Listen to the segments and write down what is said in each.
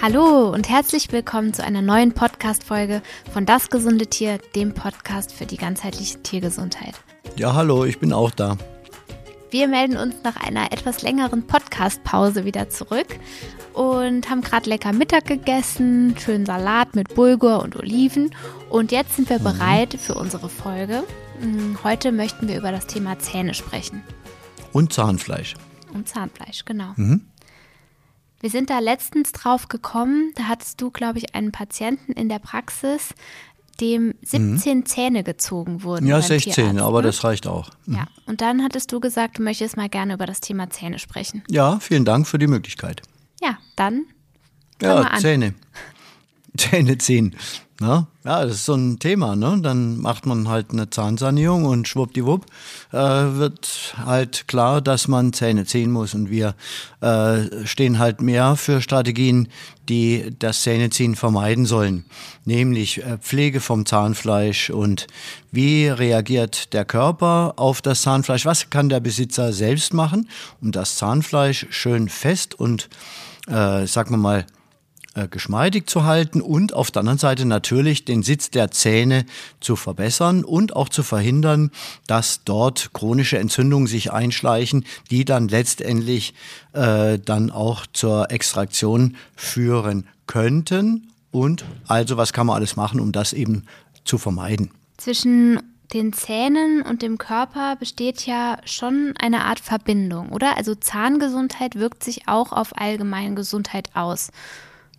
Hallo und herzlich willkommen zu einer neuen Podcast-Folge von Das gesunde Tier, dem Podcast für die ganzheitliche Tiergesundheit. Ja, hallo, ich bin auch da. Wir melden uns nach einer etwas längeren Podcast-Pause wieder zurück und haben gerade lecker Mittag gegessen, schönen Salat mit Bulgur und Oliven. Und jetzt sind wir mhm. bereit für unsere Folge. Mm, heute möchten wir über das Thema Zähne sprechen. Und Zahnfleisch. Und Zahnfleisch, genau. Mhm. Wir sind da letztens drauf gekommen, da hattest du, glaube ich, einen Patienten in der Praxis, dem 17 mhm. Zähne gezogen wurden. Ja, 16, Tierarzt, aber ne? das reicht auch. Mhm. Ja, und dann hattest du gesagt, du möchtest mal gerne über das Thema Zähne sprechen. Ja, vielen Dank für die Möglichkeit. Ja, dann. Ja, Zähne. Zähne ziehen. Ne? Ja, das ist so ein Thema. Ne? Dann macht man halt eine Zahnsanierung und schwuppdiwupp äh, wird halt klar, dass man Zähne ziehen muss. Und wir äh, stehen halt mehr für Strategien, die das Zähneziehen vermeiden sollen. Nämlich äh, Pflege vom Zahnfleisch und wie reagiert der Körper auf das Zahnfleisch? Was kann der Besitzer selbst machen, um das Zahnfleisch schön fest und, äh, sagen wir mal, geschmeidig zu halten und auf der anderen Seite natürlich den Sitz der Zähne zu verbessern und auch zu verhindern, dass dort chronische Entzündungen sich einschleichen, die dann letztendlich äh, dann auch zur Extraktion führen könnten. Und also was kann man alles machen, um das eben zu vermeiden? Zwischen den Zähnen und dem Körper besteht ja schon eine Art Verbindung, oder? Also Zahngesundheit wirkt sich auch auf allgemeine Gesundheit aus.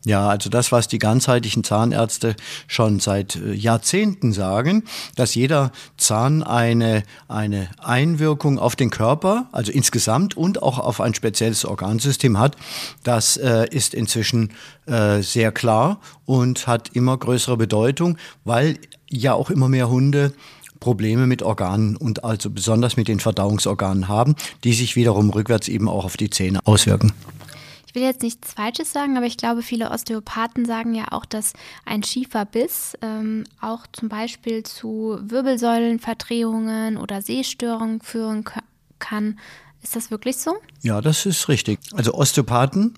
Ja, also das, was die ganzheitlichen Zahnärzte schon seit äh, Jahrzehnten sagen, dass jeder Zahn eine, eine Einwirkung auf den Körper, also insgesamt und auch auf ein spezielles Organsystem hat, das äh, ist inzwischen äh, sehr klar und hat immer größere Bedeutung, weil ja auch immer mehr Hunde Probleme mit Organen und also besonders mit den Verdauungsorganen haben, die sich wiederum rückwärts eben auch auf die Zähne auswirken ich will jetzt nichts Falsches sagen, aber ich glaube, viele Osteopathen sagen ja auch, dass ein schiefer Biss ähm, auch zum Beispiel zu Wirbelsäulenverdrehungen oder Sehstörungen führen kann. Ist das wirklich so? Ja, das ist richtig. Also Osteopathen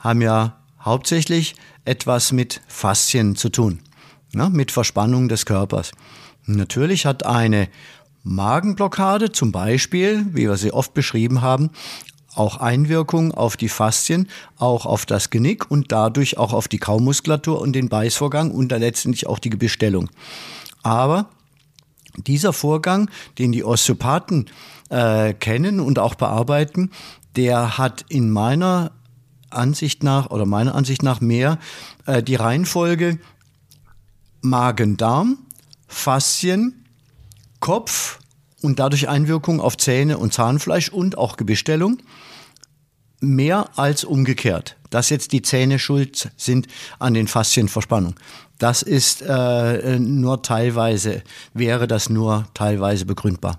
haben ja hauptsächlich etwas mit Faszien zu tun, ne? mit Verspannung des Körpers. Natürlich hat eine Magenblockade zum Beispiel, wie wir sie oft beschrieben haben, auch Einwirkung auf die Faszien, auch auf das Genick und dadurch auch auf die Kaumuskulatur und den Beißvorgang und dann letztendlich auch die Gebissstellung. Aber dieser Vorgang, den die Osteopathen äh, kennen und auch bearbeiten, der hat in meiner Ansicht nach oder meiner Ansicht nach mehr äh, die Reihenfolge Magen-Darm, Faszien, Kopf, und dadurch Einwirkung auf Zähne und Zahnfleisch und auch Gebissstellung mehr als umgekehrt, dass jetzt die Zähne schuld sind an den Faszienverspannungen. Das ist äh, nur teilweise, wäre das nur teilweise begründbar.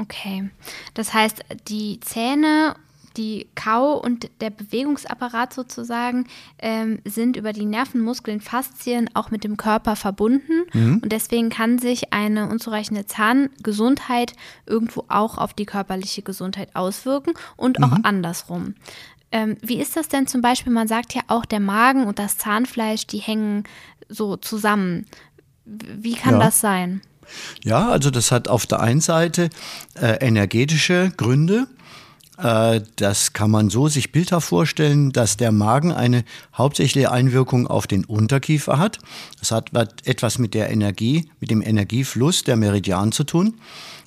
Okay, das heißt, die Zähne die Kau- und der Bewegungsapparat sozusagen ähm, sind über die Nervenmuskeln, Faszien auch mit dem Körper verbunden. Mhm. Und deswegen kann sich eine unzureichende Zahngesundheit irgendwo auch auf die körperliche Gesundheit auswirken und auch mhm. andersrum. Ähm, wie ist das denn zum Beispiel? Man sagt ja auch, der Magen und das Zahnfleisch, die hängen so zusammen. Wie kann ja. das sein? Ja, also das hat auf der einen Seite äh, energetische Gründe. Äh, das kann man so sich bildhaft vorstellen, dass der Magen eine hauptsächliche Einwirkung auf den Unterkiefer hat. Das hat etwas mit der Energie, mit dem Energiefluss der Meridian zu tun.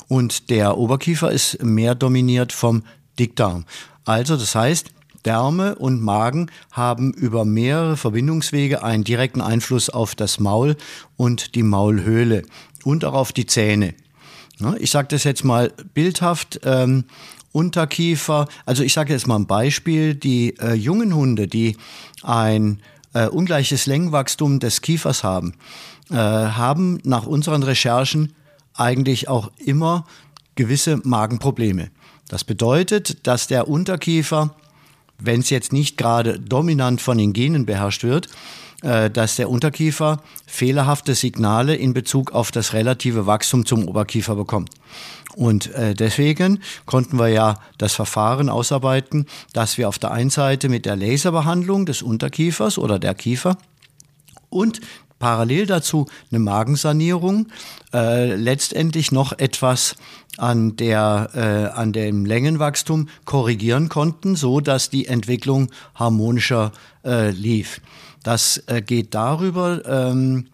Und der Oberkiefer ist mehr dominiert vom Dickdarm. Also das heißt, Därme und Magen haben über mehrere Verbindungswege einen direkten Einfluss auf das Maul und die Maulhöhle und auch auf die Zähne. Ich sage das jetzt mal bildhaft. Ähm, Unterkiefer. Also ich sage jetzt mal ein Beispiel, die äh, jungen Hunde, die ein äh, ungleiches Längenwachstum des Kiefers haben, äh, haben nach unseren Recherchen eigentlich auch immer gewisse Magenprobleme. Das bedeutet, dass der Unterkiefer, wenn es jetzt nicht gerade dominant von den Genen beherrscht wird, dass der Unterkiefer fehlerhafte Signale in Bezug auf das relative Wachstum zum Oberkiefer bekommt. Und äh, deswegen konnten wir ja das Verfahren ausarbeiten, dass wir auf der einen Seite mit der Laserbehandlung des Unterkiefers oder der Kiefer und parallel dazu eine Magensanierung, äh, letztendlich noch etwas an der äh, an dem Längenwachstum korrigieren konnten, so dass die Entwicklung harmonischer äh, lief. Das äh, geht darüber, ähm,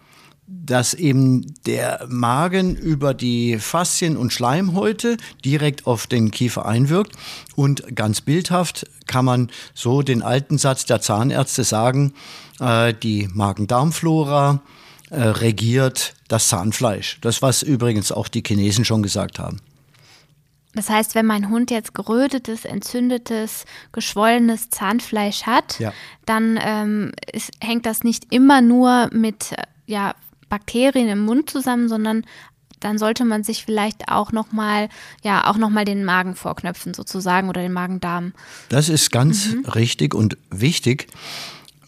dass eben der Magen über die Faszien und Schleimhäute direkt auf den Kiefer einwirkt. Und ganz bildhaft kann man so den alten Satz der Zahnärzte sagen, äh, die Magen-Darm-Flora äh, regiert das Zahnfleisch. Das, was übrigens auch die Chinesen schon gesagt haben. Das heißt, wenn mein Hund jetzt gerötetes, entzündetes, geschwollenes Zahnfleisch hat, ja. dann ähm, ist, hängt das nicht immer nur mit ja, Bakterien im Mund zusammen, sondern dann sollte man sich vielleicht auch nochmal, ja, auch nochmal den Magen vorknöpfen sozusagen oder den Magen-Darm. Das ist ganz mhm. richtig und wichtig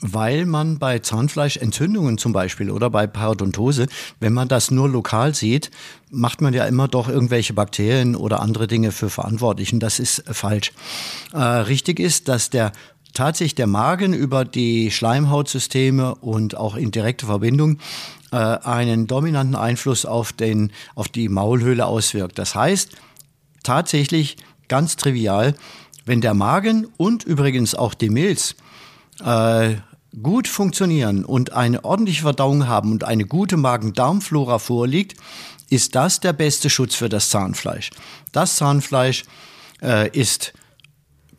weil man bei Zahnfleischentzündungen zum Beispiel oder bei Parodontose, wenn man das nur lokal sieht, macht man ja immer doch irgendwelche Bakterien oder andere Dinge für verantwortlich und das ist falsch. Äh, richtig ist, dass der tatsächlich der Magen über die Schleimhautsysteme und auch in direkter Verbindung äh, einen dominanten Einfluss auf, den, auf die Maulhöhle auswirkt. Das heißt, tatsächlich ganz trivial, wenn der Magen und übrigens auch die Milz äh, gut funktionieren und eine ordentliche Verdauung haben und eine gute Magen-Darm-Flora vorliegt, ist das der beste Schutz für das Zahnfleisch. Das Zahnfleisch äh, ist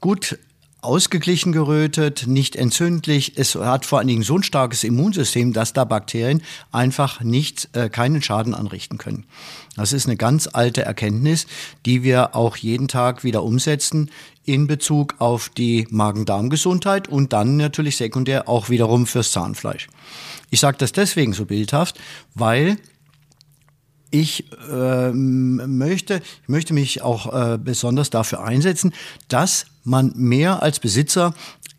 gut ausgeglichen gerötet, nicht entzündlich. Es hat vor allen Dingen so ein starkes Immunsystem, dass da Bakterien einfach nicht, äh, keinen Schaden anrichten können. Das ist eine ganz alte Erkenntnis, die wir auch jeden Tag wieder umsetzen in Bezug auf die Magen-Darm-Gesundheit und dann natürlich sekundär auch wiederum fürs Zahnfleisch. Ich sage das deswegen so bildhaft, weil ich äh, möchte, ich möchte mich auch äh, besonders dafür einsetzen, dass man mehr als Besitzer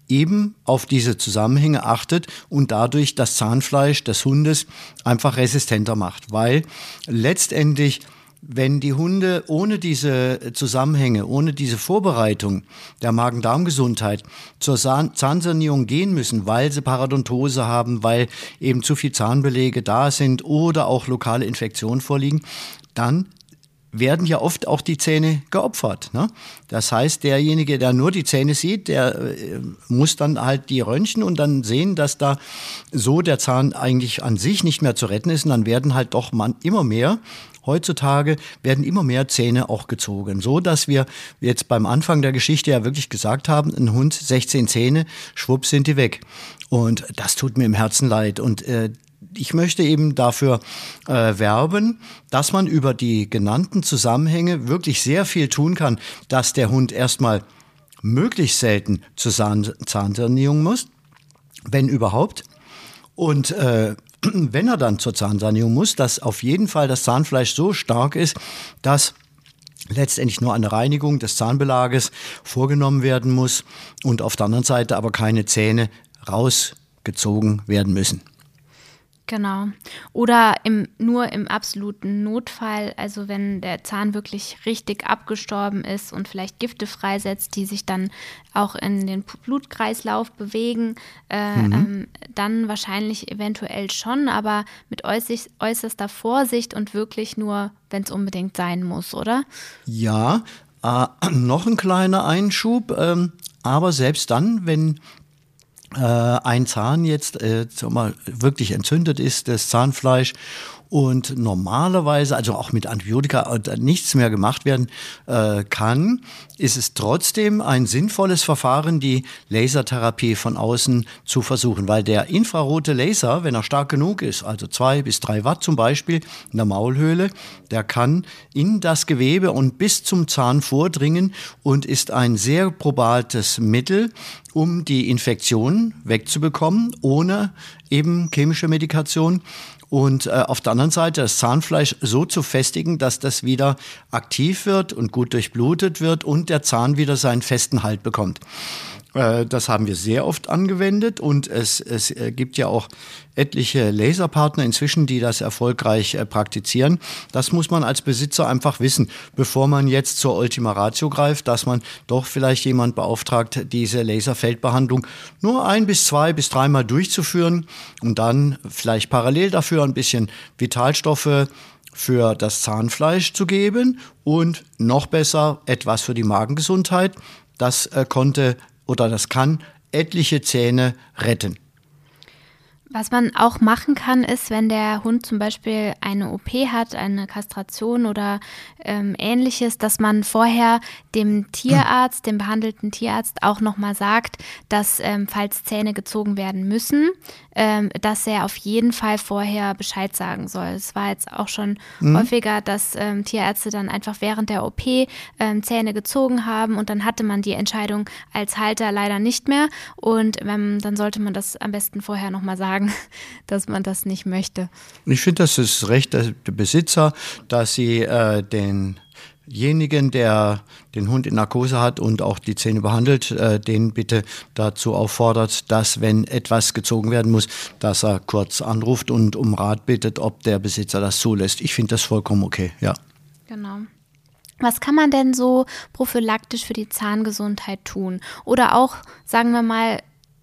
eben auf diese Zusammenhänge achtet und dadurch das Zahnfleisch des Hundes einfach resistenter macht, weil letztendlich wenn die Hunde ohne diese Zusammenhänge, ohne diese Vorbereitung der Magen-Darm-Gesundheit zur Zahnsanierung gehen müssen, weil sie Paradontose haben, weil eben zu viel Zahnbelege da sind oder auch lokale Infektionen vorliegen, dann werden ja oft auch die Zähne geopfert. Ne? Das heißt, derjenige, der nur die Zähne sieht, der äh, muss dann halt die röntgen und dann sehen, dass da so der Zahn eigentlich an sich nicht mehr zu retten ist. Und dann werden halt doch man immer mehr heutzutage werden immer mehr Zähne auch gezogen, so dass wir jetzt beim Anfang der Geschichte ja wirklich gesagt haben, ein Hund 16 Zähne, schwupp sind die weg. Und das tut mir im Herzen leid. Und äh, ich möchte eben dafür äh, werben, dass man über die genannten Zusammenhänge wirklich sehr viel tun kann, dass der Hund erstmal möglichst selten zur Zahn Zahnsanierung muss, wenn überhaupt. Und äh, wenn er dann zur Zahnsanierung muss, dass auf jeden Fall das Zahnfleisch so stark ist, dass letztendlich nur eine Reinigung des Zahnbelages vorgenommen werden muss und auf der anderen Seite aber keine Zähne rausgezogen werden müssen. Genau. Oder im, nur im absoluten Notfall, also wenn der Zahn wirklich richtig abgestorben ist und vielleicht Gifte freisetzt, die sich dann auch in den Blutkreislauf bewegen, äh, mhm. ähm, dann wahrscheinlich eventuell schon, aber mit äußerst, äußerster Vorsicht und wirklich nur, wenn es unbedingt sein muss, oder? Ja, äh, noch ein kleiner Einschub. Ähm, aber selbst dann, wenn ein Zahn jetzt äh, mal, wirklich entzündet ist, das Zahnfleisch und normalerweise, also auch mit Antibiotika, äh, nichts mehr gemacht werden äh, kann, ist es trotzdem ein sinnvolles Verfahren, die Lasertherapie von außen zu versuchen, weil der infrarote Laser, wenn er stark genug ist, also zwei bis drei Watt zum Beispiel in der Maulhöhle, der kann in das Gewebe und bis zum Zahn vordringen und ist ein sehr probates Mittel, um die Infektion wegzubekommen, ohne eben chemische Medikation und äh, auf der anderen Seite das Zahnfleisch so zu festigen, dass das wieder aktiv wird und gut durchblutet wird und der Zahn wieder seinen festen Halt bekommt. Äh, das haben wir sehr oft angewendet und es, es äh, gibt ja auch etliche Laserpartner inzwischen, die das erfolgreich äh, praktizieren. Das muss man als Besitzer einfach wissen, bevor man jetzt zur Ultima Ratio greift, dass man doch vielleicht jemand beauftragt, diese Laserfeldbehandlung nur ein bis zwei bis dreimal durchzuführen und dann vielleicht parallel dafür ein bisschen Vitalstoffe für das Zahnfleisch zu geben und noch besser etwas für die Magengesundheit. Das äh, konnte oder das kann etliche Zähne retten. Was man auch machen kann, ist, wenn der Hund zum Beispiel eine OP hat, eine Kastration oder ähm, ähnliches, dass man vorher dem Tierarzt, dem behandelten Tierarzt auch nochmal sagt, dass ähm, falls Zähne gezogen werden müssen, ähm, dass er auf jeden Fall vorher Bescheid sagen soll. Es war jetzt auch schon mhm. häufiger, dass ähm, Tierärzte dann einfach während der OP ähm, Zähne gezogen haben und dann hatte man die Entscheidung als Halter leider nicht mehr und ähm, dann sollte man das am besten vorher nochmal sagen sagen, dass man das nicht möchte. Ich finde, das ist Recht der Besitzer, dass sie äh, denjenigen, der den Hund in Narkose hat und auch die Zähne behandelt, äh, den bitte dazu auffordert, dass, wenn etwas gezogen werden muss, dass er kurz anruft und um Rat bittet, ob der Besitzer das zulässt. Ich finde das vollkommen okay, ja. Genau. Was kann man denn so prophylaktisch für die Zahngesundheit tun? Oder auch, sagen wir mal,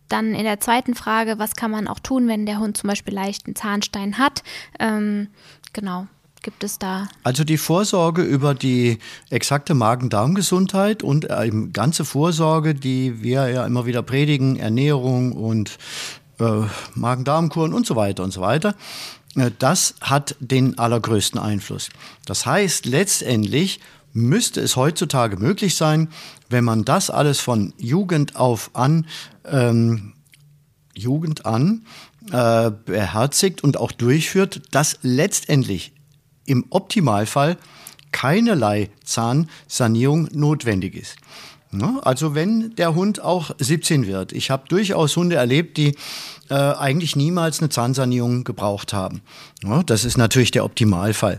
dann in der zweiten Frage, was kann man auch tun, wenn der Hund zum Beispiel leichten Zahnstein hat? Ähm, genau, gibt es da? Also die Vorsorge über die exakte Magen-Darm-Gesundheit und äh, ganze Vorsorge, die wir ja immer wieder predigen, Ernährung und äh, Magen-Darm-Kuren und so weiter und so weiter. Äh, das hat den allergrößten Einfluss. Das heißt, letztendlich müsste es heutzutage möglich sein, wenn man das alles von Jugend auf an, ähm, Jugend an äh, beherzigt und auch durchführt, dass letztendlich im Optimalfall keinerlei Zahnsanierung notwendig ist. Ja, also wenn der Hund auch 17 wird. Ich habe durchaus Hunde erlebt, die äh, eigentlich niemals eine Zahnsanierung gebraucht haben. Ja, das ist natürlich der Optimalfall.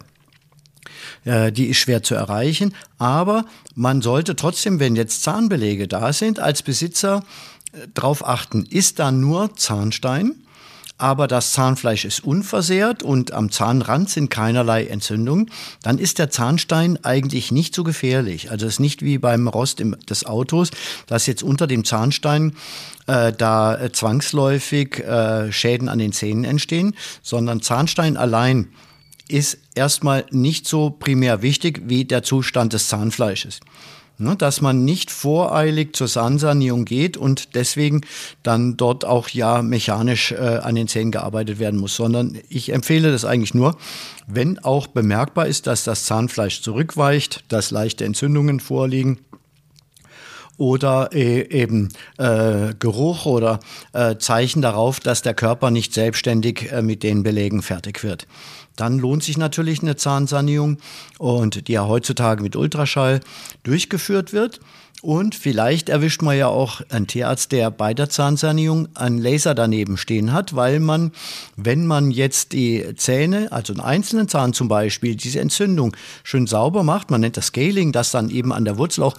Äh, die ist schwer zu erreichen. Aber man sollte trotzdem, wenn jetzt Zahnbelege da sind, als Besitzer äh, darauf achten, ist da nur Zahnstein? aber das Zahnfleisch ist unversehrt und am Zahnrand sind keinerlei Entzündungen, dann ist der Zahnstein eigentlich nicht so gefährlich. Also es ist nicht wie beim Rost im, des Autos, dass jetzt unter dem Zahnstein äh, da äh, zwangsläufig äh, Schäden an den Zähnen entstehen, sondern Zahnstein allein ist erstmal nicht so primär wichtig wie der Zustand des Zahnfleisches. Ne, dass man nicht voreilig zur Zahnsanierung geht und deswegen dann dort auch ja mechanisch äh, an den Zähnen gearbeitet werden muss, sondern ich empfehle das eigentlich nur, wenn auch bemerkbar ist, dass das Zahnfleisch zurückweicht, dass leichte Entzündungen vorliegen oder äh, eben äh, Geruch oder äh, Zeichen darauf, dass der Körper nicht selbstständig äh, mit den Belegen fertig wird dann lohnt sich natürlich eine Zahnsanierung und die ja heutzutage mit Ultraschall durchgeführt wird. Und vielleicht erwischt man ja auch einen Tierarzt, der bei der Zahnsanierung einen Laser daneben stehen hat, weil man, wenn man jetzt die Zähne, also einen einzelnen Zahn zum Beispiel, diese Entzündung schön sauber macht, man nennt das Scaling, dass dann eben an der Wurzel auch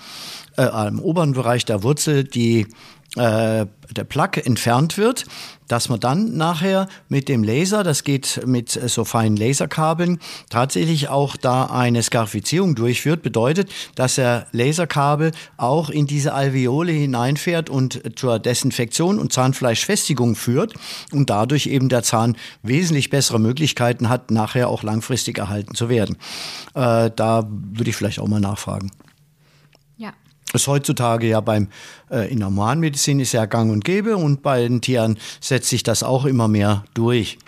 äh, am oberen Bereich der Wurzel die äh, der Plaque entfernt wird, dass man dann nachher mit dem Laser, das geht mit so feinen Laserkabeln, tatsächlich auch da eine Skarifizierung durchführt. Bedeutet, dass der Laserkabel auch in diese Alveole hineinfährt und zur Desinfektion und Zahnfleischfestigung führt und dadurch eben der Zahn wesentlich bessere Möglichkeiten hat, nachher auch langfristig erhalten zu werden. Äh, da würde ich vielleicht auch mal nachfragen ist heutzutage ja beim äh, in der Humanmedizin ist ja gang und gäbe und bei den Tieren setzt sich das auch immer mehr durch.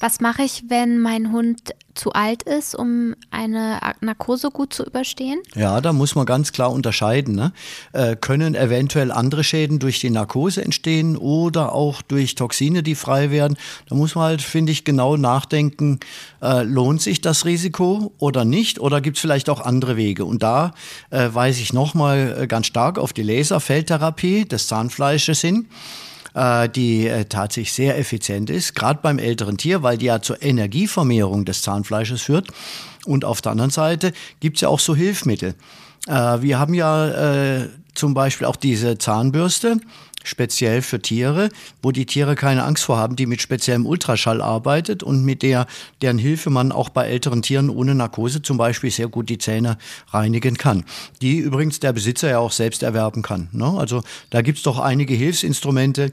Was mache ich, wenn mein Hund zu alt ist, um eine Narkose gut zu überstehen? Ja, da muss man ganz klar unterscheiden. Ne? Äh, können eventuell andere Schäden durch die Narkose entstehen oder auch durch Toxine, die frei werden? Da muss man halt, finde ich, genau nachdenken, äh, lohnt sich das Risiko oder nicht? Oder gibt es vielleicht auch andere Wege? Und da äh, weise ich nochmal äh, ganz stark auf die Laserfeldtherapie des Zahnfleisches hin äh, die äh, tatsächlich sehr effizient ist, gerade beim älteren Tier, weil die ja zur Energievermehrung des Zahnfleisches führt. Und auf der anderen Seite gibt es ja auch so Hilfsmittel. Äh, wir haben ja äh, zum Beispiel auch diese Zahnbürste speziell für Tiere, wo die Tiere keine Angst vor haben, die mit speziellem Ultraschall arbeitet und mit der, deren Hilfe man auch bei älteren Tieren ohne Narkose zum Beispiel sehr gut die Zähne reinigen kann. Die übrigens der Besitzer ja auch selbst erwerben kann. Ne? Also da gibt's doch einige Hilfsinstrumente,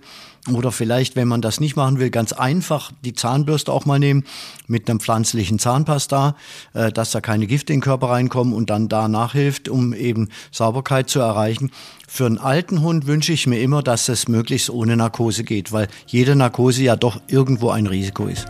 oder vielleicht, wenn man das nicht machen will, ganz einfach die Zahnbürste auch mal nehmen mit einem pflanzlichen Zahnpasta, äh, dass da keine Gifte in den Körper reinkommen und dann da nachhilft, um eben Sauberkeit zu erreichen. Für einen alten Hund wünsche ich mir immer, dass es möglichst ohne Narkose geht, weil jede Narkose ja doch irgendwo ein Risiko ist.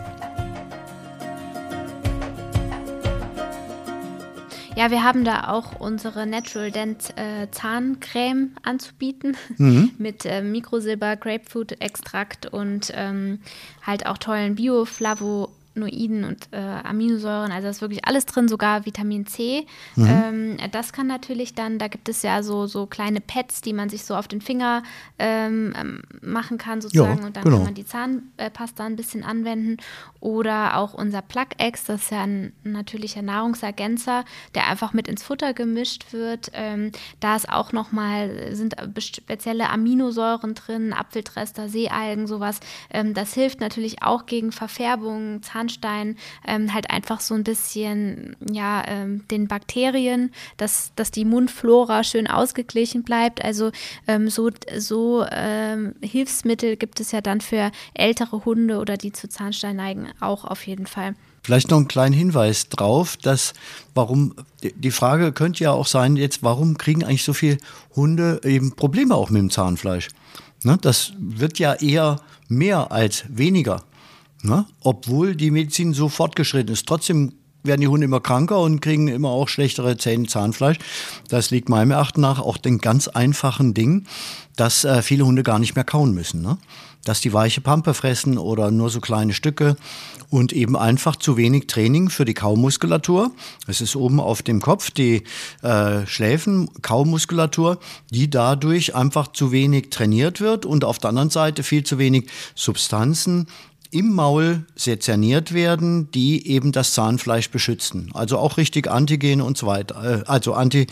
Ja, wir haben da auch unsere Natural Dent äh, Zahncreme anzubieten mhm. mit äh, Mikrosilber, Grapefruit-Extrakt und ähm, halt auch tollen Bioflavo Noiden und äh, Aminosäuren, also da ist wirklich alles drin, sogar Vitamin C. Mhm. Ähm, das kann natürlich dann, da gibt es ja so, so kleine Pads, die man sich so auf den Finger ähm, ähm machen kann sozusagen ja, und dann genau. kann man die Zahnpasta ein bisschen anwenden. Oder auch unser Plug-X, das ist ja ein natürlicher Nahrungsergänzer, der einfach mit ins Futter gemischt wird. Ähm, da ist auch nochmal, sind spezielle Aminosäuren drin, Apfeltrester, Seealgen, sowas. Ähm, das hilft natürlich auch gegen Verfärbungen, Zahn Zahnstein ähm, halt einfach so ein bisschen, ja, ähm, den Bakterien, dass, dass die Mundflora schön ausgeglichen bleibt. Also ähm, so, so ähm, Hilfsmittel gibt es ja dann für ältere Hunde oder die zu Zahnstein neigen auch auf jeden Fall. Vielleicht noch einen kleinen Hinweis drauf, dass warum die Frage könnte ja auch sein, jetzt warum kriegen eigentlich so viele Hunde eben Probleme auch mit dem Zahnfleisch? Ne, das wird ja eher mehr als weniger. Ne? Obwohl die Medizin so fortgeschritten ist. Trotzdem werden die Hunde immer kranker und kriegen immer auch schlechtere Zähne, Zahnfleisch. Das liegt meinem Erachten nach auch den ganz einfachen Ding, dass äh, viele Hunde gar nicht mehr kauen müssen. Ne? Dass die weiche Pampe fressen oder nur so kleine Stücke und eben einfach zu wenig Training für die Kaumuskulatur. Es ist oben auf dem Kopf die äh, Schläfen, Kaumuskulatur, die dadurch einfach zu wenig trainiert wird und auf der anderen Seite viel zu wenig Substanzen im Maul sezerniert werden, die eben das Zahnfleisch beschützen. Also auch richtig Antigen und so weiter. Äh, also Anti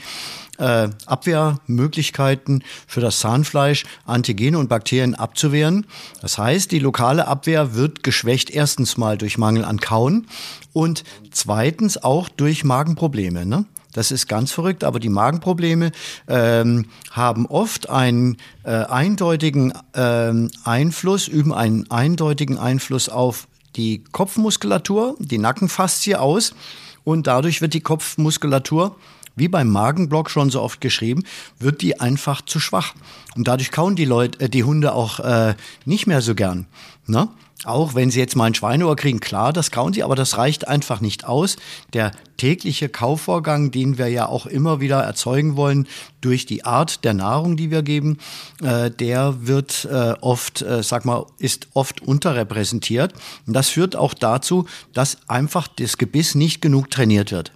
äh, Abwehrmöglichkeiten für das Zahnfleisch, Antigene und Bakterien abzuwehren. Das heißt, die lokale Abwehr wird geschwächt erstens mal durch Mangel an Kauen und zweitens auch durch Magenprobleme. Ne? Das ist ganz verrückt, aber die Magenprobleme ähm, haben oft einen äh, eindeutigen ähm, Einfluss, üben einen eindeutigen Einfluss auf die Kopfmuskulatur, die Nackenfaszie aus und dadurch wird die Kopfmuskulatur wie beim Magenblock schon so oft geschrieben, wird die einfach zu schwach. Und dadurch kauen die Leute, äh, die Hunde auch äh, nicht mehr so gern. Ne? Auch wenn sie jetzt mal ein Schweineohr kriegen, klar, das kauen sie, aber das reicht einfach nicht aus. Der tägliche Kaufvorgang, den wir ja auch immer wieder erzeugen wollen durch die Art der Nahrung, die wir geben, äh, der wird äh, oft, äh, sag mal, ist oft unterrepräsentiert. Und das führt auch dazu, dass einfach das Gebiss nicht genug trainiert wird.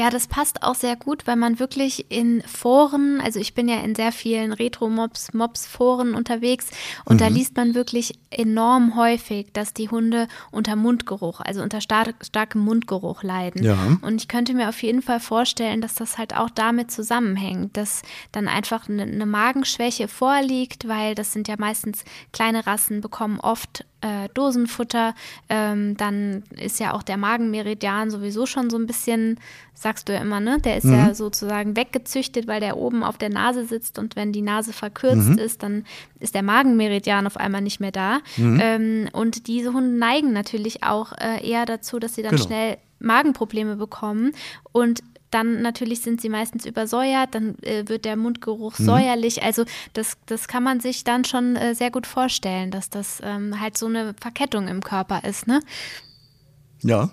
Ja, das passt auch sehr gut, weil man wirklich in Foren, also ich bin ja in sehr vielen Retro-Mobs, Mobs-Foren unterwegs und mhm. da liest man wirklich enorm häufig, dass die Hunde unter Mundgeruch, also unter star starkem Mundgeruch leiden. Ja. Und ich könnte mir auf jeden Fall vorstellen, dass das halt auch damit zusammenhängt, dass dann einfach eine, eine Magenschwäche vorliegt, weil das sind ja meistens kleine Rassen, bekommen oft äh, Dosenfutter, ähm, dann ist ja auch der Magenmeridian sowieso schon so ein bisschen, sagst du ja immer, ne? Der ist mhm. ja sozusagen weggezüchtet, weil der oben auf der Nase sitzt und wenn die Nase verkürzt mhm. ist, dann ist der Magenmeridian auf einmal nicht mehr da. Mhm. Ähm, und diese Hunde neigen natürlich auch äh, eher dazu, dass sie dann genau. schnell Magenprobleme bekommen. Und dann natürlich sind sie meistens übersäuert, dann äh, wird der Mundgeruch mhm. säuerlich. Also das, das kann man sich dann schon äh, sehr gut vorstellen, dass das ähm, halt so eine Verkettung im Körper ist, ne? Ja,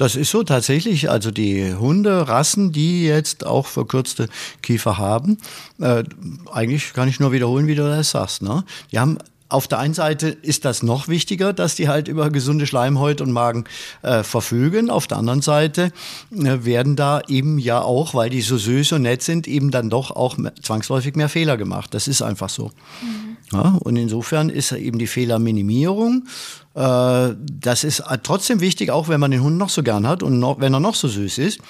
das ist so tatsächlich. Also die Hunderassen, die jetzt auch verkürzte Kiefer haben, äh, eigentlich kann ich nur wiederholen, wie du das sagst. Ne? Die haben auf der einen Seite ist das noch wichtiger, dass die halt über gesunde Schleimhäute und Magen äh, verfügen. Auf der anderen Seite äh, werden da eben ja auch, weil die so süß und nett sind, eben dann doch auch zwangsläufig mehr Fehler gemacht. Das ist einfach so. Mhm. Ja, und insofern ist eben die Fehlerminimierung, äh, das ist trotzdem wichtig, auch wenn man den Hund noch so gern hat und noch, wenn er noch so süß ist.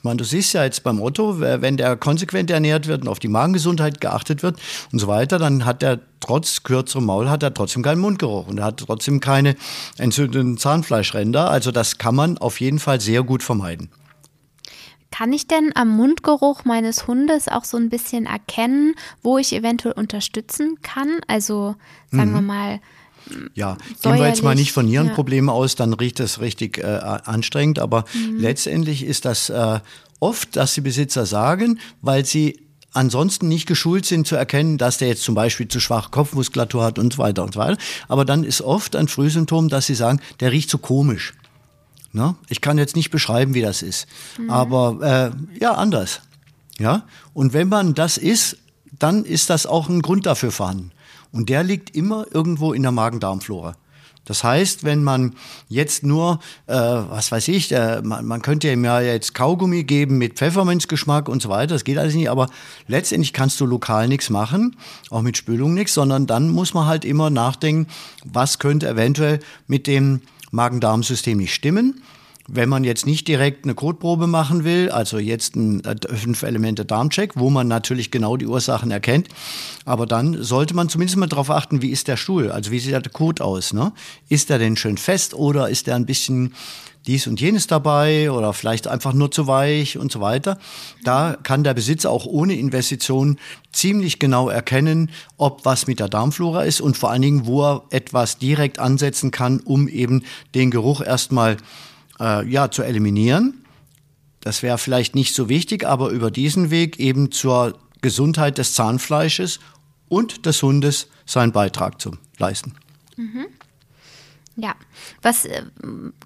Ich meine, du siehst ja jetzt beim Otto, wenn der konsequent ernährt wird und auf die Magengesundheit geachtet wird und so weiter, dann hat er trotz kürzerem Maul hat er trotzdem keinen Mundgeruch und er hat trotzdem keine entzündeten Zahnfleischränder. Also das kann man auf jeden Fall sehr gut vermeiden. Kann ich denn am Mundgeruch meines Hundes auch so ein bisschen erkennen, wo ich eventuell unterstützen kann? Also sagen mhm. wir mal, ja, gehen wir jetzt mal nicht von Nierenproblemen ja. aus, dann riecht das richtig äh, anstrengend. Aber mhm. letztendlich ist das äh, oft, dass die Besitzer sagen, weil sie ansonsten nicht geschult sind zu erkennen, dass der jetzt zum Beispiel zu schwache Kopfmuskulatur hat und so weiter und so weiter. Aber dann ist oft ein Frühsymptom, dass sie sagen, der riecht so komisch. Ne? Ich kann jetzt nicht beschreiben, wie das ist, mhm. aber äh, ja, anders. Ja, und wenn man das ist, dann ist das auch ein Grund dafür vorhanden. Und der liegt immer irgendwo in der Magen-Darm-Flora. Das heißt, wenn man jetzt nur, äh, was weiß ich, äh, man, man, könnte ihm ja jetzt Kaugummi geben mit Pfefferminzgeschmack und so weiter, das geht alles nicht, aber letztendlich kannst du lokal nichts machen, auch mit Spülung nichts, sondern dann muss man halt immer nachdenken, was könnte eventuell mit dem Magen-Darm-System nicht stimmen wenn man jetzt nicht direkt eine Kotprobe machen will, also jetzt ein äh, fünf Elemente Darmcheck, wo man natürlich genau die Ursachen erkennt, aber dann sollte man zumindest mal darauf achten, wie ist der Stuhl, also wie sieht der Kot aus, ne? Ist der denn schön fest oder ist der ein bisschen dies und jenes dabei oder vielleicht einfach nur zu weich und so weiter. Da kann der Besitzer auch ohne Investition ziemlich genau erkennen, ob was mit der Darmflora ist und vor allen Dingen, wo er etwas direkt ansetzen kann, um eben den Geruch erstmal äh, ja, zu eliminieren. Das wäre vielleicht nicht so wichtig, aber über diesen Weg eben zur Gesundheit des Zahnfleisches und des Hundes seinen Beitrag zu leisten. Mhm. Ja, was äh,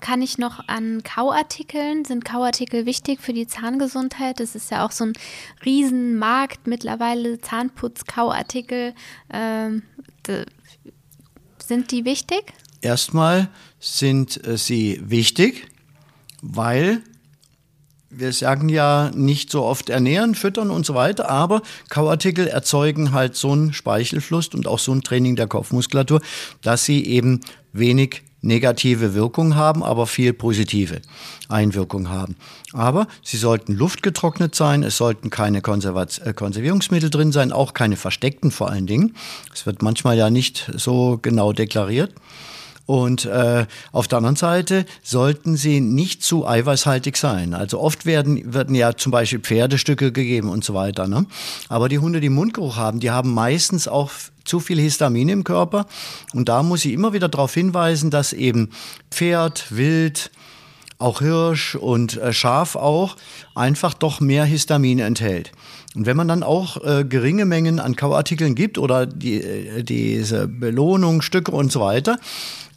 kann ich noch an Kauartikeln? Sind Kauartikel wichtig für die Zahngesundheit? Das ist ja auch so ein Riesenmarkt mittlerweile, Zahnputz-Kauartikel. Ähm, sind die wichtig? Erstmal sind äh, sie wichtig weil wir sagen ja nicht so oft ernähren, füttern und so weiter, aber Kauartikel erzeugen halt so einen Speichelfluss und auch so ein Training der Kopfmuskulatur, dass sie eben wenig negative Wirkung haben, aber viel positive Einwirkung haben. Aber sie sollten luftgetrocknet sein, es sollten keine Konservat äh, Konservierungsmittel drin sein, auch keine versteckten vor allen Dingen. Es wird manchmal ja nicht so genau deklariert. Und äh, auf der anderen Seite sollten sie nicht zu eiweißhaltig sein. Also oft werden, werden ja zum Beispiel Pferdestücke gegeben und so weiter. Ne? Aber die Hunde, die Mundgeruch haben, die haben meistens auch zu viel Histamin im Körper. Und da muss ich immer wieder darauf hinweisen, dass eben Pferd, Wild, auch Hirsch und äh, Schaf auch, einfach doch mehr Histamin enthält. Und wenn man dann auch äh, geringe Mengen an Kauartikeln gibt oder die, äh, diese Belohnung, Stücke und so weiter,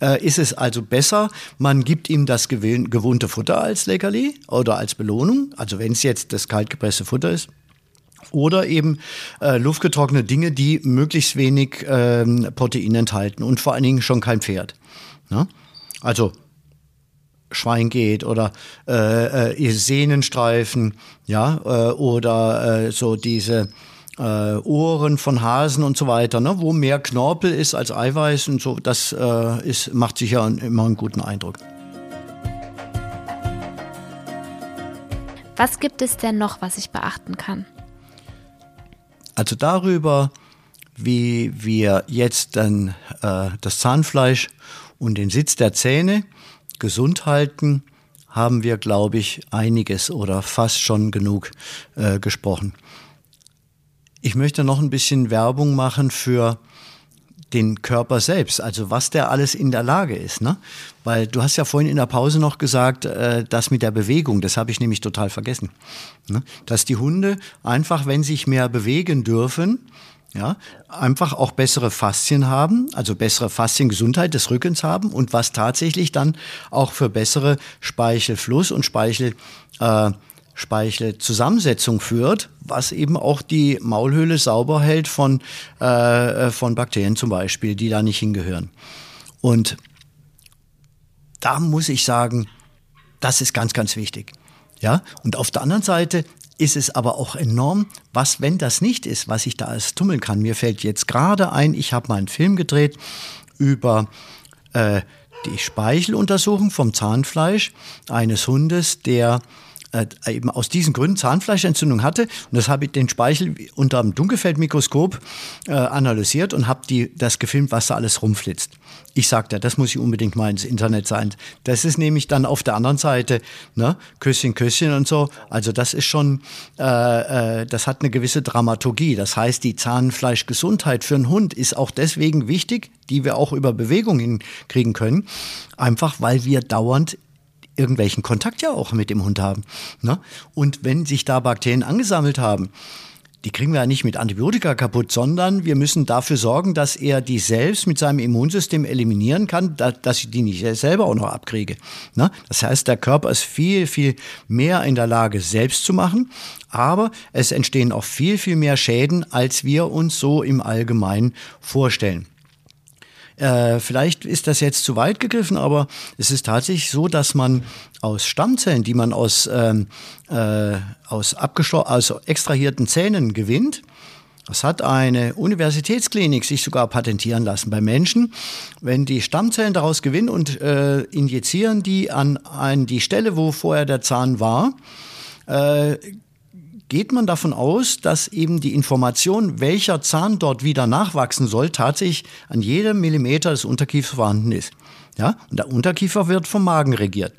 äh, ist es also besser, man gibt ihm das gewohnte Futter als Leckerli oder als Belohnung, also wenn es jetzt das kaltgepresste Futter ist. Oder eben äh, luftgetrocknete Dinge, die möglichst wenig ähm, Protein enthalten und vor allen Dingen schon kein Pferd. Ne? Also Schwein geht oder äh, äh, Sehnenstreifen, ja, äh, oder äh, so diese äh, Ohren von Hasen und so weiter, ne, wo mehr Knorpel ist als Eiweiß und so, das äh, ist, macht sicher immer einen guten Eindruck. Was gibt es denn noch, was ich beachten kann? Also darüber, wie wir jetzt dann äh, das Zahnfleisch und den Sitz der Zähne gesund halten, haben wir, glaube ich, einiges oder fast schon genug äh, gesprochen. Ich möchte noch ein bisschen Werbung machen für den Körper selbst, also was der alles in der Lage ist. Ne? Weil du hast ja vorhin in der Pause noch gesagt, äh, das mit der Bewegung, das habe ich nämlich total vergessen. Ne? Dass die Hunde einfach, wenn sich mehr bewegen dürfen, ja, einfach auch bessere Faszien haben, also bessere Fasziengesundheit des Rückens haben und was tatsächlich dann auch für bessere Speichelfluss und Speichel, äh, Speichelzusammensetzung führt, was eben auch die Maulhöhle sauber hält von, äh, von Bakterien zum Beispiel, die da nicht hingehören. Und da muss ich sagen, das ist ganz, ganz wichtig. Ja, und auf der anderen Seite ist es aber auch enorm, was, wenn das nicht ist, was ich da alles tummeln kann. Mir fällt jetzt gerade ein, ich habe mal einen Film gedreht über äh, die Speicheluntersuchung vom Zahnfleisch eines Hundes, der äh, eben aus diesen Gründen Zahnfleischentzündung hatte. Und das habe ich den Speichel unter dem Dunkelfeldmikroskop äh, analysiert und habe das gefilmt, was da alles rumflitzt. Ich sagte, das muss ich unbedingt mal ins Internet sein. Das ist nämlich dann auf der anderen Seite, ne, Küsschen, Küsschen und so. Also das ist schon, äh, äh, das hat eine gewisse Dramaturgie. Das heißt, die Zahnfleischgesundheit für einen Hund ist auch deswegen wichtig, die wir auch über Bewegung hinkriegen können, einfach weil wir dauernd irgendwelchen Kontakt ja auch mit dem Hund haben. Ne? Und wenn sich da Bakterien angesammelt haben, die kriegen wir ja nicht mit Antibiotika kaputt, sondern wir müssen dafür sorgen, dass er die selbst mit seinem Immunsystem eliminieren kann, dass ich die nicht selber auch noch abkriege. Ne? Das heißt, der Körper ist viel, viel mehr in der Lage, selbst zu machen, aber es entstehen auch viel, viel mehr Schäden, als wir uns so im Allgemeinen vorstellen. Äh, vielleicht ist das jetzt zu weit gegriffen, aber es ist tatsächlich so, dass man aus Stammzellen, die man aus, ähm, äh, aus, also extrahierten Zähnen gewinnt, das hat eine Universitätsklinik sich sogar patentieren lassen bei Menschen. Wenn die Stammzellen daraus gewinnen und äh, injizieren die an, an die Stelle, wo vorher der Zahn war, äh, geht man davon aus, dass eben die Information, welcher Zahn dort wieder nachwachsen soll, tatsächlich an jedem Millimeter des Unterkiefers vorhanden ist. Ja? Und der Unterkiefer wird vom Magen regiert.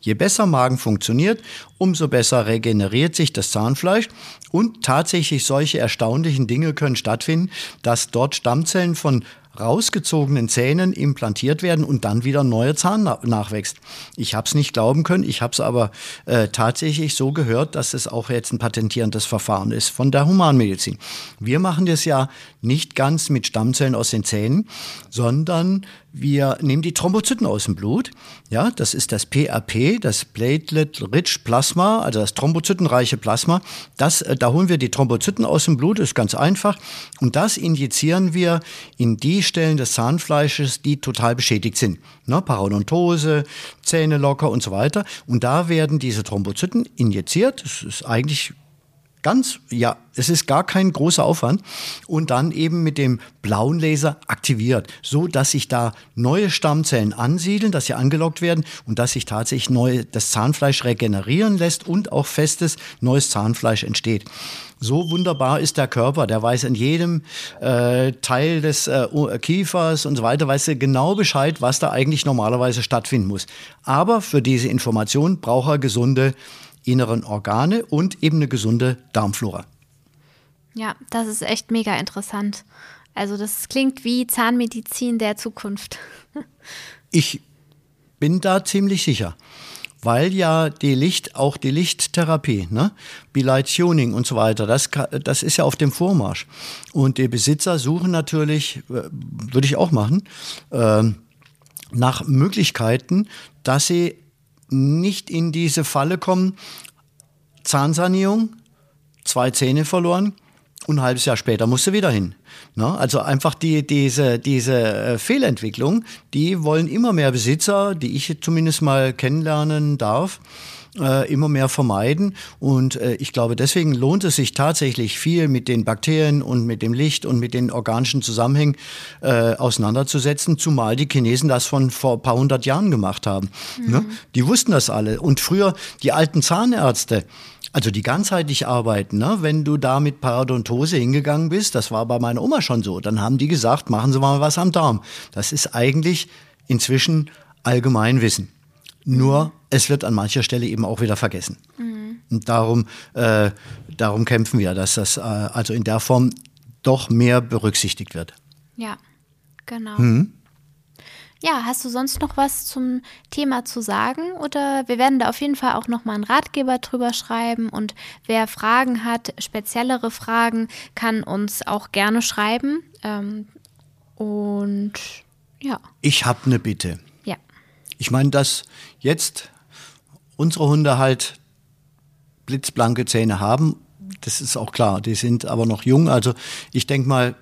Je besser Magen funktioniert, umso besser regeneriert sich das Zahnfleisch und tatsächlich solche erstaunlichen Dinge können stattfinden, dass dort Stammzellen von rausgezogenen Zähnen implantiert werden und dann wieder neue Zahn nachwächst. Ich habe es nicht glauben können, ich habe es aber äh, tatsächlich so gehört, dass es auch jetzt ein patentierendes Verfahren ist von der Humanmedizin. Wir machen das ja nicht ganz mit Stammzellen aus den Zähnen, sondern wir nehmen die Thrombozyten aus dem Blut. Ja, das ist das PRP, das Platelet-Rich Plasma, also das thrombozytenreiche Plasma. Das, äh, da holen wir die Thrombozyten aus dem Blut, ist ganz einfach. Und das injizieren wir in die Stellen des Zahnfleisches, die total beschädigt sind. Ne, Parodontose, Zähne locker und so weiter. Und da werden diese Thrombozyten injiziert. Das ist eigentlich ganz, ja, es ist gar kein großer Aufwand und dann eben mit dem blauen Laser aktiviert, so dass sich da neue Stammzellen ansiedeln, dass sie angelockt werden und dass sich tatsächlich neu das Zahnfleisch regenerieren lässt und auch festes neues Zahnfleisch entsteht. So wunderbar ist der Körper, der weiß in jedem äh, Teil des äh, Kiefers und so weiter, weiß er genau Bescheid, was da eigentlich normalerweise stattfinden muss. Aber für diese Information braucht er gesunde inneren Organe und eben eine gesunde Darmflora. Ja, das ist echt mega interessant. Also das klingt wie Zahnmedizin der Zukunft. ich bin da ziemlich sicher, weil ja die Licht, auch die Lichttherapie, ne, Bilight Tuning und so weiter, das, das ist ja auf dem Vormarsch. Und die Besitzer suchen natürlich, äh, würde ich auch machen, äh, nach Möglichkeiten, dass sie nicht in diese Falle kommen, Zahnsanierung, zwei Zähne verloren und ein halbes Jahr später musste wieder hin. Ne? Also einfach die, diese, diese äh, Fehlentwicklung, die wollen immer mehr Besitzer, die ich zumindest mal kennenlernen darf, äh, immer mehr vermeiden. Und äh, ich glaube, deswegen lohnt es sich tatsächlich viel mit den Bakterien und mit dem Licht und mit den organischen Zusammenhängen äh, auseinanderzusetzen, zumal die Chinesen das von vor ein paar hundert Jahren gemacht haben. Mhm. Ne? Die wussten das alle. Und früher die alten Zahnärzte, also die ganzheitlich arbeiten, ne? wenn du da mit Parodontose hingegangen bist, das war bei meiner Oma schon so, dann haben die gesagt, machen Sie mal was am Darm. Das ist eigentlich inzwischen Allgemeinwissen. Nur es wird an mancher Stelle eben auch wieder vergessen. Mhm. Und darum, äh, darum kämpfen wir, dass das äh, also in der Form doch mehr berücksichtigt wird. Ja, genau. Mhm. Ja, hast du sonst noch was zum Thema zu sagen? Oder wir werden da auf jeden Fall auch nochmal einen Ratgeber drüber schreiben. Und wer Fragen hat, speziellere Fragen, kann uns auch gerne schreiben. Ähm, und ja. Ich habe eine Bitte. Ich meine, dass jetzt unsere Hunde halt blitzblanke Zähne haben, das ist auch klar. Die sind aber noch jung. Also ich denke mal,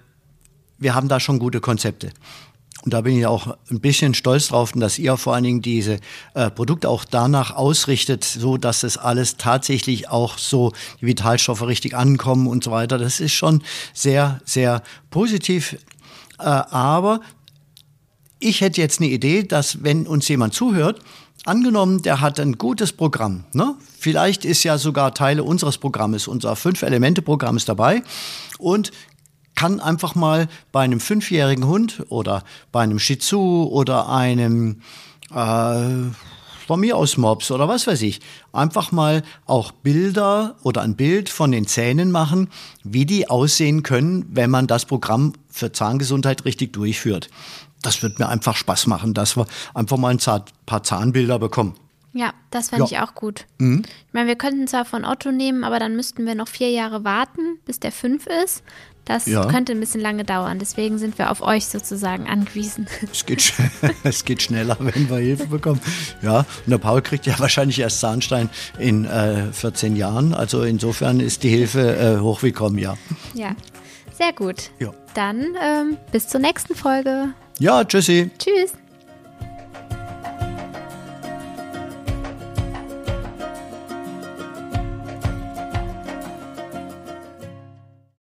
wir haben da schon gute Konzepte. Und da bin ich auch ein bisschen stolz drauf, dass ihr vor allen Dingen diese äh, Produkte auch danach ausrichtet, so dass es alles tatsächlich auch so die Vitalstoffe richtig ankommen und so weiter. Das ist schon sehr, sehr positiv. Äh, aber ich hätte jetzt eine Idee, dass wenn uns jemand zuhört, angenommen, der hat ein gutes Programm. Ne? Vielleicht ist ja sogar Teile unseres Programmes, unser Fünf-Elemente-Programm ist dabei und kann einfach mal bei einem fünfjährigen Hund oder bei einem Shih Tzu oder einem äh, von mir aus Mops oder was weiß ich, einfach mal auch Bilder oder ein Bild von den Zähnen machen, wie die aussehen können, wenn man das Programm für Zahngesundheit richtig durchführt. Das wird mir einfach Spaß machen, dass wir einfach mal ein paar Zahnbilder bekommen. Ja, das fände ja. ich auch gut. Mhm. Ich meine, wir könnten zwar von Otto nehmen, aber dann müssten wir noch vier Jahre warten, bis der fünf ist. Das ja. könnte ein bisschen lange dauern. Deswegen sind wir auf euch sozusagen angewiesen. Es geht, es geht schneller, wenn wir Hilfe bekommen. Ja, und der Paul kriegt ja wahrscheinlich erst Zahnstein in äh, 14 Jahren. Also insofern ist die Hilfe äh, hochwillkommen, ja. Ja, sehr gut. Ja. Dann ähm, bis zur nächsten Folge. Ja, tschüssi. Tschüss.